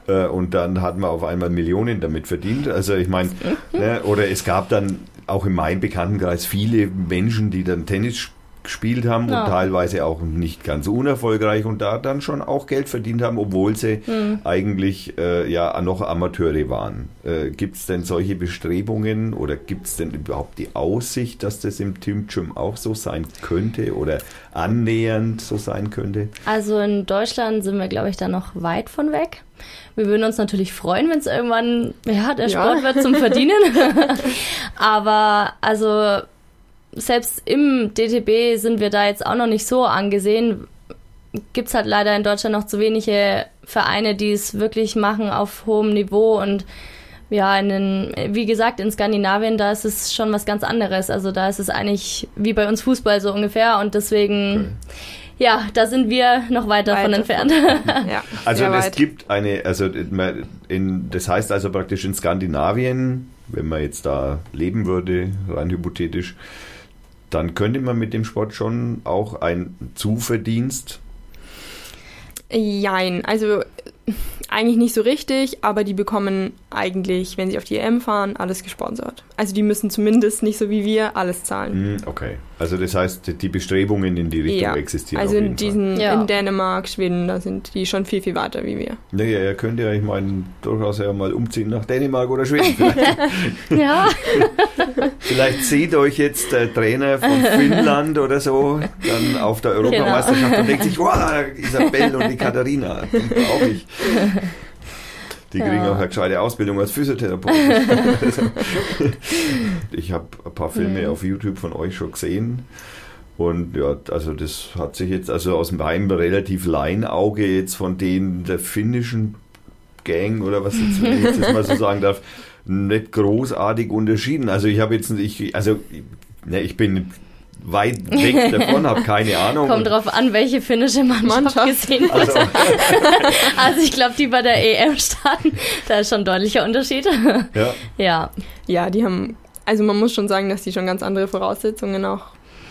Äh, Und dann hat man auf einmal Millionen damit verdient. Also ich meine, ne, oder es gab dann auch in meinem Bekanntenkreis viele Menschen, die dann Tennis gespielt haben Ja. und teilweise auch nicht ganz unerfolgreich und da dann schon auch Geld verdient haben, obwohl sie Hm. eigentlich äh, ja noch Amateure waren. Äh, gibt es denn solche Bestrebungen oder gibt es denn überhaupt die Aussicht, dass das im Team Gym auch so sein könnte oder annähernd so sein könnte? Also in Deutschland sind wir, glaube ich, da noch weit von weg. Wir würden uns natürlich freuen, wenn es irgendwann, ja, der Ja. Sport wird zum Verdienen. <laughs> Aber also selbst im DTB sind wir da jetzt auch noch nicht so angesehen. Gibt es halt leider in Deutschland noch zu wenige Vereine, die es wirklich machen auf hohem Niveau und ja, in den, wie gesagt, in Skandinavien, da ist es schon was ganz anderes. Also da ist es eigentlich wie bei uns Fußball so ungefähr und deswegen, ja, da sind wir noch weit davon Weit entfernt. <laughs> Ja, Also es weit. gibt eine, also in, das heißt also praktisch in Skandinavien, wenn man jetzt da leben würde, rein hypothetisch, dann könnte man mit dem Sport schon auch ein Zuverdienst. Jein, also eigentlich nicht so richtig, aber die bekommen eigentlich, wenn sie auf die EM fahren, alles gesponsert. Also die müssen zumindest nicht so wie wir alles zahlen. Hm, Okay. Also das heißt, die Bestrebungen in die Richtung Ja, existieren. also auf in diesen Ja. in Dänemark, Schweden, da sind die schon viel, viel weiter wie wir. Naja, ihr könnt ja, ich meine, durchaus ja mal umziehen nach Dänemark oder Schweden. Vielleicht, <laughs> ja, <laughs> vielleicht seht euch jetzt der Trainer von Finnland oder so dann auf der Europameisterschaft und denkt sich, wow, Isabel und die Katharina, die brauche ich. <laughs> Die kriegen Ja. auch eine gescheite Ausbildung als Physiotherapeut. <laughs> ich habe ein paar Filme Mhm. auf YouTube von euch schon gesehen. Und ja, also das hat sich jetzt also aus meinem relativ Laienauge jetzt von denen der finnischen Gang oder was jetzt, wenn ich jetzt mal so sagen darf, <laughs> nicht großartig unterschieden. Also ich habe jetzt, ich, also ne, ich bin weit weg <laughs> davon, habe keine Ahnung. kommt drauf an, welche finnische Mannschaft, Mannschaft. gesehen wird. Also, <laughs> Also ich glaube, die bei der EM starten, da ist schon ein deutlicher Unterschied. ja. Ja, Ja, die haben, also man muss schon sagen, dass die schon ganz andere Voraussetzungen auch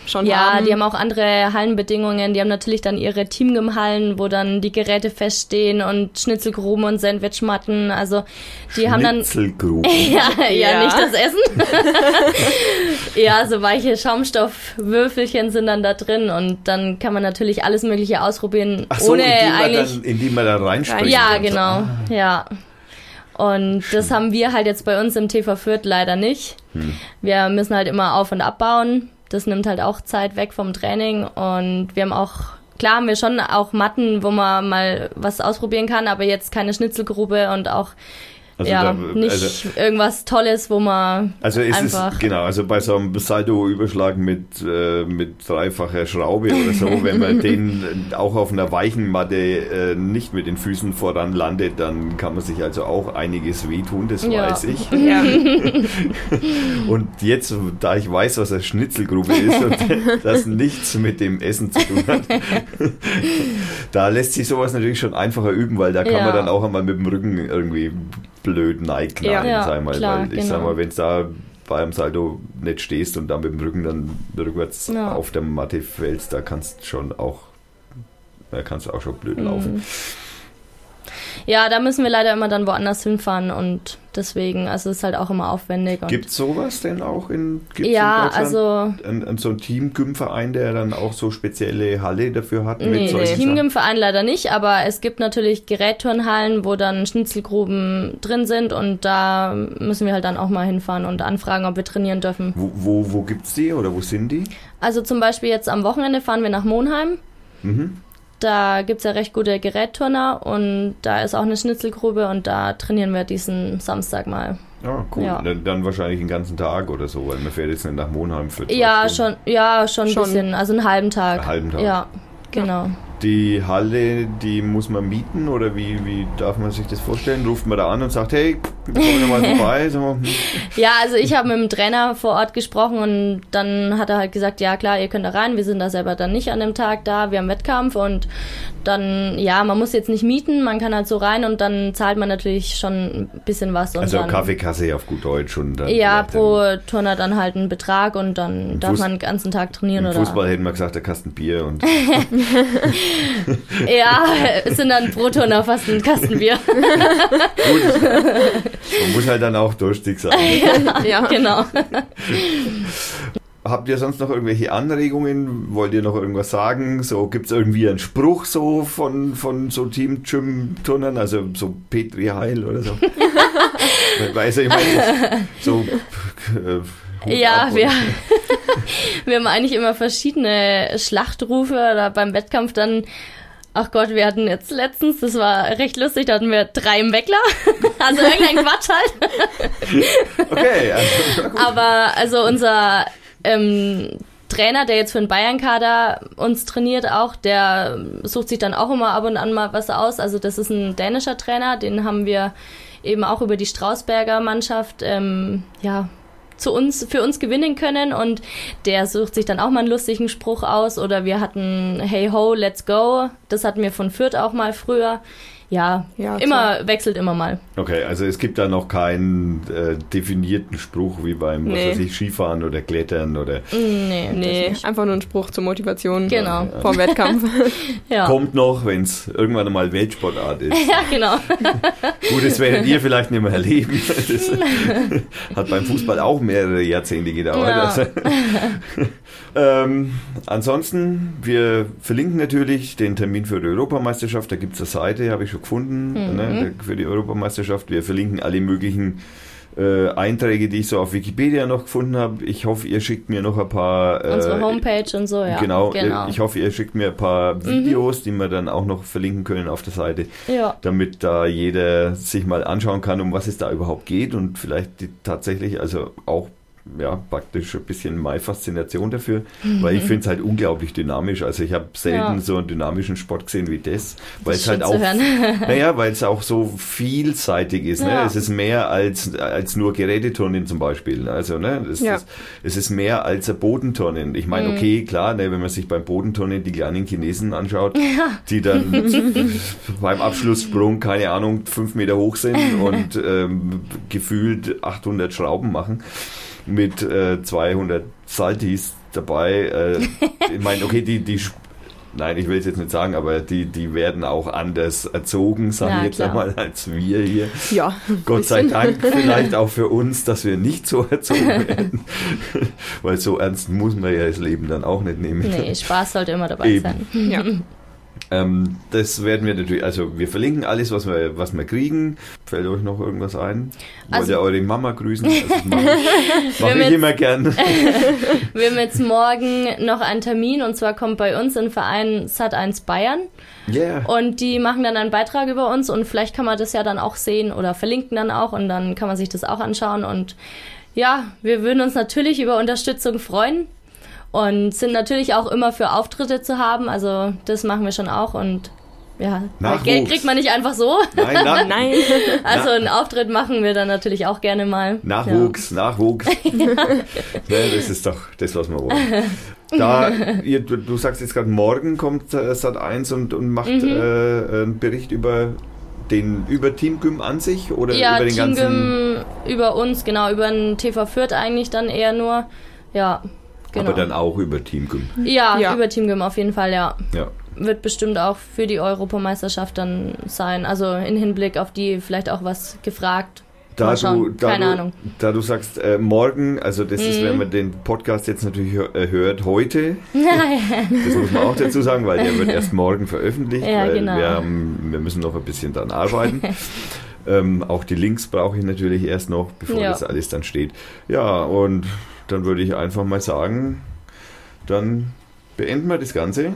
schon ja, haben. die haben auch andere Hallenbedingungen. Die haben natürlich dann ihre Teamgym-Hallen, wo dann die Geräte feststehen und Schnitzelgruben und Sandwichmatten. Also die haben dann Schnitzelgruben. <laughs> ja, ja, Ja. nicht das Essen. <laughs> ja, so weiche Schaumstoffwürfelchen sind dann da drin und dann kann man natürlich alles Mögliche ausprobieren, Ach so, ohne in die man eigentlich. dann, in die man dann reinspringt. ja, so. genau, ja. Und das haben wir halt jetzt bei uns im TV Fürth leider nicht. Hm. Wir müssen halt immer auf und abbauen. Das nimmt halt auch Zeit weg vom Training und wir haben auch Klar haben wir schon auch Matten, wo man mal was ausprobieren kann, aber jetzt keine Schnitzelgrube und auch Also ja, da- nicht also- irgendwas Tolles, wo man Also ist einfach. es, genau, also bei so einem Saldo-Überschlag mit, äh, mit dreifacher Schraube oder so, wenn man <laughs> den auch auf einer weichen Matte äh, nicht mit den Füßen voran landet, dann kann man sich also auch einiges wehtun, das Ja. weiß ich. <laughs> Ja. <laughs> Und jetzt, da ich weiß, was eine Schnitzelgrube ist und das nichts mit dem Essen zu tun hat, da lässt sich sowas natürlich schon einfacher üben, weil da kann man dann auch einmal mit dem Rücken irgendwie blöd neiknallen, Ja. sag ich mal. klar, weil ich sag genau. mal, wenn es da bei einem Saldo nicht stehst und dann mit dem Rücken dann rückwärts Ja. auf der Matte fällst, da kannst schon auch da kannst du auch schon blöd Mhm. Ja, da müssen wir leider immer dann woanders hinfahren und deswegen, also es ist halt auch immer aufwendig. Gibt es sowas denn auch in, gibt's ja, in also Ein, ein, so ein Teamgym-Verein, der dann auch so spezielle Halle dafür hat? Nee, Sachen? Teamgym-Verein leider nicht, aber es gibt natürlich Gerätturnhallen, wo dann Schnitzelgruben drin sind und da müssen wir halt dann auch mal hinfahren und anfragen, ob wir trainieren dürfen. Wo, wo, wo gibt's die oder wo sind die? Also zum Beispiel jetzt am Wochenende fahren wir nach Monheim. Mhm. Da gibt's ja recht gute Gerätturner und da ist auch eine Schnitzelgrube und da trainieren wir diesen Samstag mal. Ja, cool. Ja. Dann, dann wahrscheinlich den ganzen Tag oder so, weil man fährt jetzt nicht nach Monheim für zwei Ja, Stunden. schon, ja, schon ein Schon. bisschen, also einen halben Tag. Einen halben Tag. Ja, genau. Die Halle, die muss man mieten oder wie, wie darf man sich das vorstellen? Ruft man da an und sagt, hey, wir kommen mal <laughs> vorbei. So. Ja, also ich habe mit dem Trainer vor Ort gesprochen und dann hat er halt gesagt, ja klar, ihr könnt da rein, wir sind da selber dann nicht an dem Tag da, wir haben Wettkampf und dann, ja, man muss jetzt nicht mieten, man kann halt so rein und dann zahlt man natürlich schon ein bisschen was. Und Also dann, Kaffeekasse auf gut Deutsch. Und dann Ja, pro dann- Turner dann halt einen Betrag und dann darf Fuß- man den ganzen Tag trainieren Im oder. Fußball hätten wir gesagt, der Kasten Bier und <laughs> <laughs> Ja, es sind dann pro Turner fast ein Kastenbier. gut. man muss halt dann auch durstig sein. <laughs> ja. genau. Habt ihr sonst noch irgendwelche Anregungen? Wollt ihr noch irgendwas sagen? So, gibt es irgendwie einen Spruch so von, von so Team-Gym-Turnern? Also so Petri Heil oder so? <laughs> Weiß ich meine, so. <laughs> Äh, Ja, wir, <laughs> wir haben eigentlich immer verschiedene Schlachtrufe oder beim Wettkampf dann. Ach Gott, wir hatten jetzt letztens, das war recht lustig, da hatten wir drei im Weckler. Also irgendein Quatsch halt. Okay, also. Aber also unser ähm, Trainer, der jetzt für den Bayern-Kader uns trainiert auch, der sucht sich dann auch immer ab und an mal was aus. Also das ist ein dänischer Trainer, den haben wir eben auch über die Strausberger Mannschaft ähm, ja zu uns für uns gewinnen können und der sucht sich dann auch mal einen lustigen Spruch aus oder wir hatten Hey ho, let's go, das hatten wir von Fürth auch mal früher. Ja, Ja, immer wechselt immer mal. Okay, also es gibt da noch keinen äh, definierten Spruch wie beim was Nee. weiß ich, Skifahren oder Klettern oder Nee, Nee, einfach nur ein Spruch zur Motivation Genau. vom Wettkampf. <laughs> Ja. kommt noch, wenn es irgendwann einmal Weltsportart ist. <laughs> Ja, genau. <laughs> Gut, das werdet ihr vielleicht nicht mehr erleben. Das hat beim Fußball auch mehrere Jahrzehnte gedauert. Ja. Also, ähm, ansonsten, wir verlinken natürlich den Termin für die Europameisterschaft. Da gibt es eine Seite, habe ich schon gefunden, Mhm. ne, für die Europameisterschaft. Wir verlinken alle möglichen äh, Einträge, die ich so auf Wikipedia noch gefunden habe. Ich hoffe, ihr schickt mir noch ein paar. Äh, Unsere Homepage und so, ja. Genau, genau. ich hoffe, ihr schickt mir ein paar Videos, die wir dann auch noch verlinken können auf der Seite ja. damit da jeder sich mal anschauen kann, um was es da überhaupt geht und vielleicht die, tatsächlich also auch ja, praktisch ein bisschen meine Faszination dafür, weil ich finde es halt unglaublich dynamisch. Also ich habe selten Ja. so einen dynamischen Sport gesehen wie das, weil es halt auch, <laughs> naja, weil es auch so vielseitig ist. Ne? Ja. Es ist mehr als, als nur Geräteturnen zum Beispiel. Also ne, es, Ja. ist, es ist mehr als ein Bodenturnen. Ich Mhm. meine, okay, klar, ne, wenn man sich beim Bodenturnen die kleinen Chinesen anschaut, <laughs> die dann <laughs> beim Abschlusssprung, keine Ahnung, fünf Meter hoch sind und ähm, gefühlt 800 Schrauben machen mit äh, 200 Saltis dabei. Äh, ich meine, okay, die, die Nein, ich will es jetzt nicht sagen, aber die, die werden auch anders erzogen, sage Ja, ich jetzt einmal, als wir hier. ja. Gott sei. Dank vielleicht auch für uns, dass wir nicht so erzogen <laughs> werden. Weil so ernst muss man ja das Leben dann auch nicht nehmen. Nee, Spaß sollte immer dabei Eben. sein. Ja. Ähm, das werden wir natürlich, also wir verlinken alles, was wir, was wir kriegen. Fällt euch noch irgendwas ein? Wollt Also- ihr eure Mama grüßen? Also das mache ich, mach ich <laughs> jetzt- immer gern. <laughs> Wir haben jetzt morgen noch einen Termin und zwar kommt bei uns ein Verein Sat1 Bayern Yeah. und die machen dann einen Beitrag über uns und vielleicht kann man das ja dann auch sehen oder verlinken dann auch und dann kann man sich das auch anschauen und ja, wir würden uns natürlich über Unterstützung freuen und sind natürlich auch immer für Auftritte zu haben, also das machen wir schon auch und ja. Geld kriegt man nicht einfach so. Nein, na, <laughs> Nein. Also einen Auftritt machen wir dann natürlich auch gerne mal. Nachwuchs, Nachwuchs. <laughs> ne, das ist doch das, was wir wollen. Da, ihr, du, du sagst jetzt gerade, morgen kommt äh, Sat1 und, und macht Mhm. äh, einen Bericht über den über Team Gym an sich oder Ja, über den Team ganzen. Gym über uns, genau, über den TV Fürth eigentlich dann eher nur. Ja, genau. Aber dann auch über Team Gym. ja, Ja. über Team Gym auf jeden Fall, ja. Ja. Wird bestimmt auch für die Europameisterschaft dann sein. Also in Hinblick auf die vielleicht auch was gefragt. Da du, da Keine du, Ahnung. Da du sagst, äh, morgen, also das ist, Mhm. wenn man den Podcast jetzt natürlich äh, hört, heute, <laughs> das muss man auch dazu sagen, weil der wird erst morgen veröffentlicht, Ja, weil genau. wir, haben, wir müssen noch ein bisschen dran arbeiten. <laughs> ähm, auch die Links brauche ich natürlich erst noch, bevor Ja. das alles dann steht. Ja, und dann würde ich einfach mal sagen, dann beenden wir das Ganze.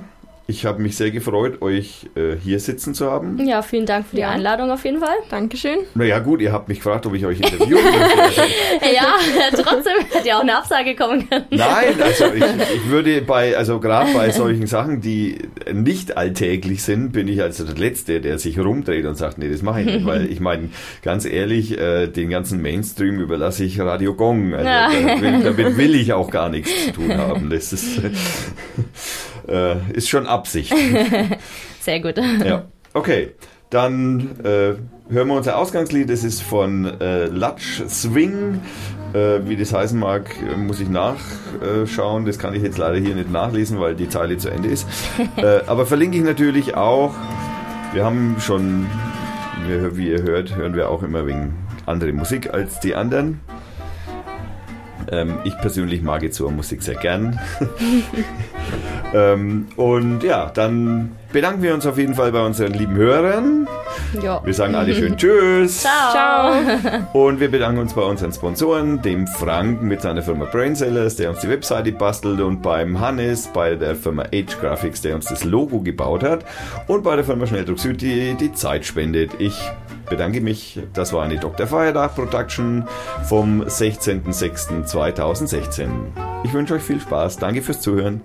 Ich habe mich sehr gefreut, euch äh, hier sitzen zu haben. Ja, vielen Dank für die Ja. Einladung auf jeden Fall. Dankeschön. Naja gut, ihr habt mich gefragt, ob ich euch interviewen möchte. <laughs> Ja, trotzdem hätte ja auch eine Absage kommen können. Nein, also ich, ich würde bei, also gerade bei solchen Sachen, die nicht alltäglich sind, bin ich also der Letzte, der sich rumdreht und sagt, nee, das mache ich nicht, weil ich meine, ganz ehrlich, äh, den ganzen Mainstream überlasse ich Radio Gong. Also Ja. da will, damit will ich auch gar nichts zu tun haben. Das ist, <laughs> äh, ist schon Absicht. <laughs> Sehr gut. Ja. Okay, dann äh, hören wir unser Ausgangslied. Das ist von äh, Latsch Swing. Äh, wie das heißen mag, muss ich nachschauen. Das kann ich jetzt leider hier nicht nachlesen, weil die Zeile zu Ende ist. <laughs> äh, aber verlinke ich natürlich auch. Wir haben schon, wie ihr hört, hören wir auch immer wegen andere Musik als die anderen. Ähm, ich persönlich mag jetzt so Musik sehr gern. <laughs> ähm, und ja, dann bedanken wir uns auf jeden Fall bei unseren lieben Hörern. Ja. Wir sagen alle schön Tschüss. <laughs> Ciao. Ciao. Und wir bedanken uns bei unseren Sponsoren, dem Frank mit seiner Firma Brainsellers, der uns die Webseite bastelt und beim Hannes bei der Firma Age Graphics, der uns das Logo gebaut hat und bei der Firma Schnelldruck Süd, die die Zeit spendet. Ich bedanke mich. Das war eine Dr. Feiertag Production vom 16.06.2016. Ich wünsche euch viel Spaß. Danke fürs Zuhören.